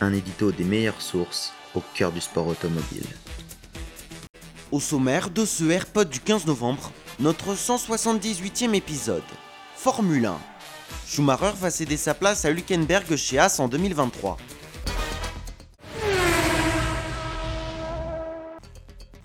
Un édito des meilleures sources au cœur du sport automobile. Au sommaire de ce AirPod du 15 novembre, notre 178e épisode. Formule 1. Schumacher va céder sa place à Hülkenberg chez Haas en 2023.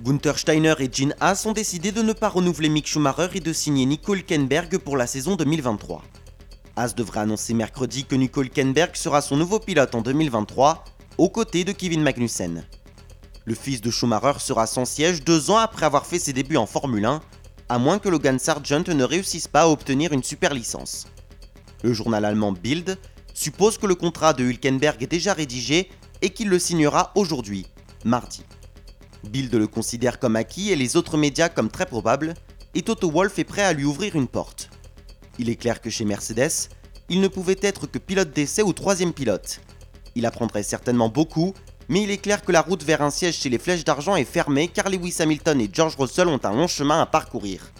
Gunther Steiner et Gene Haas ont décidé de ne pas renouveler Mick Schumacher et de signer Nico Hülkenberg pour la saison 2023. Haas devrait annoncer mercredi que Nico Hülkenberg sera son nouveau pilote en 2023, aux côtés de Kevin Magnussen. Le fils de Schumacher sera sans siège deux ans après avoir fait ses débuts en Formule 1, à moins que Logan Sargent ne réussisse pas à obtenir une super licence. Le journal allemand Bild suppose que le contrat de Hülkenberg est déjà rédigé et qu'il le signera aujourd'hui, mardi. Bild le considère comme acquis et les autres médias comme très probable, et Toto Wolff est prêt à lui ouvrir une porte. Il est clair que chez Mercedes, il ne pouvait être que pilote d'essai ou troisième pilote. Il apprendrait certainement beaucoup, mais il est clair que la route vers un siège chez les Flèches d'Argent est fermée car Lewis Hamilton et George Russell ont un long chemin à parcourir.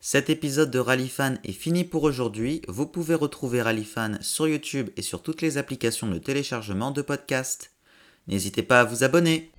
Cet épisode de Rallyfan est fini pour aujourd'hui. Vous pouvez retrouver Rallyfan sur YouTube et sur toutes les applications de téléchargement de podcasts. N'hésitez pas à vous abonner.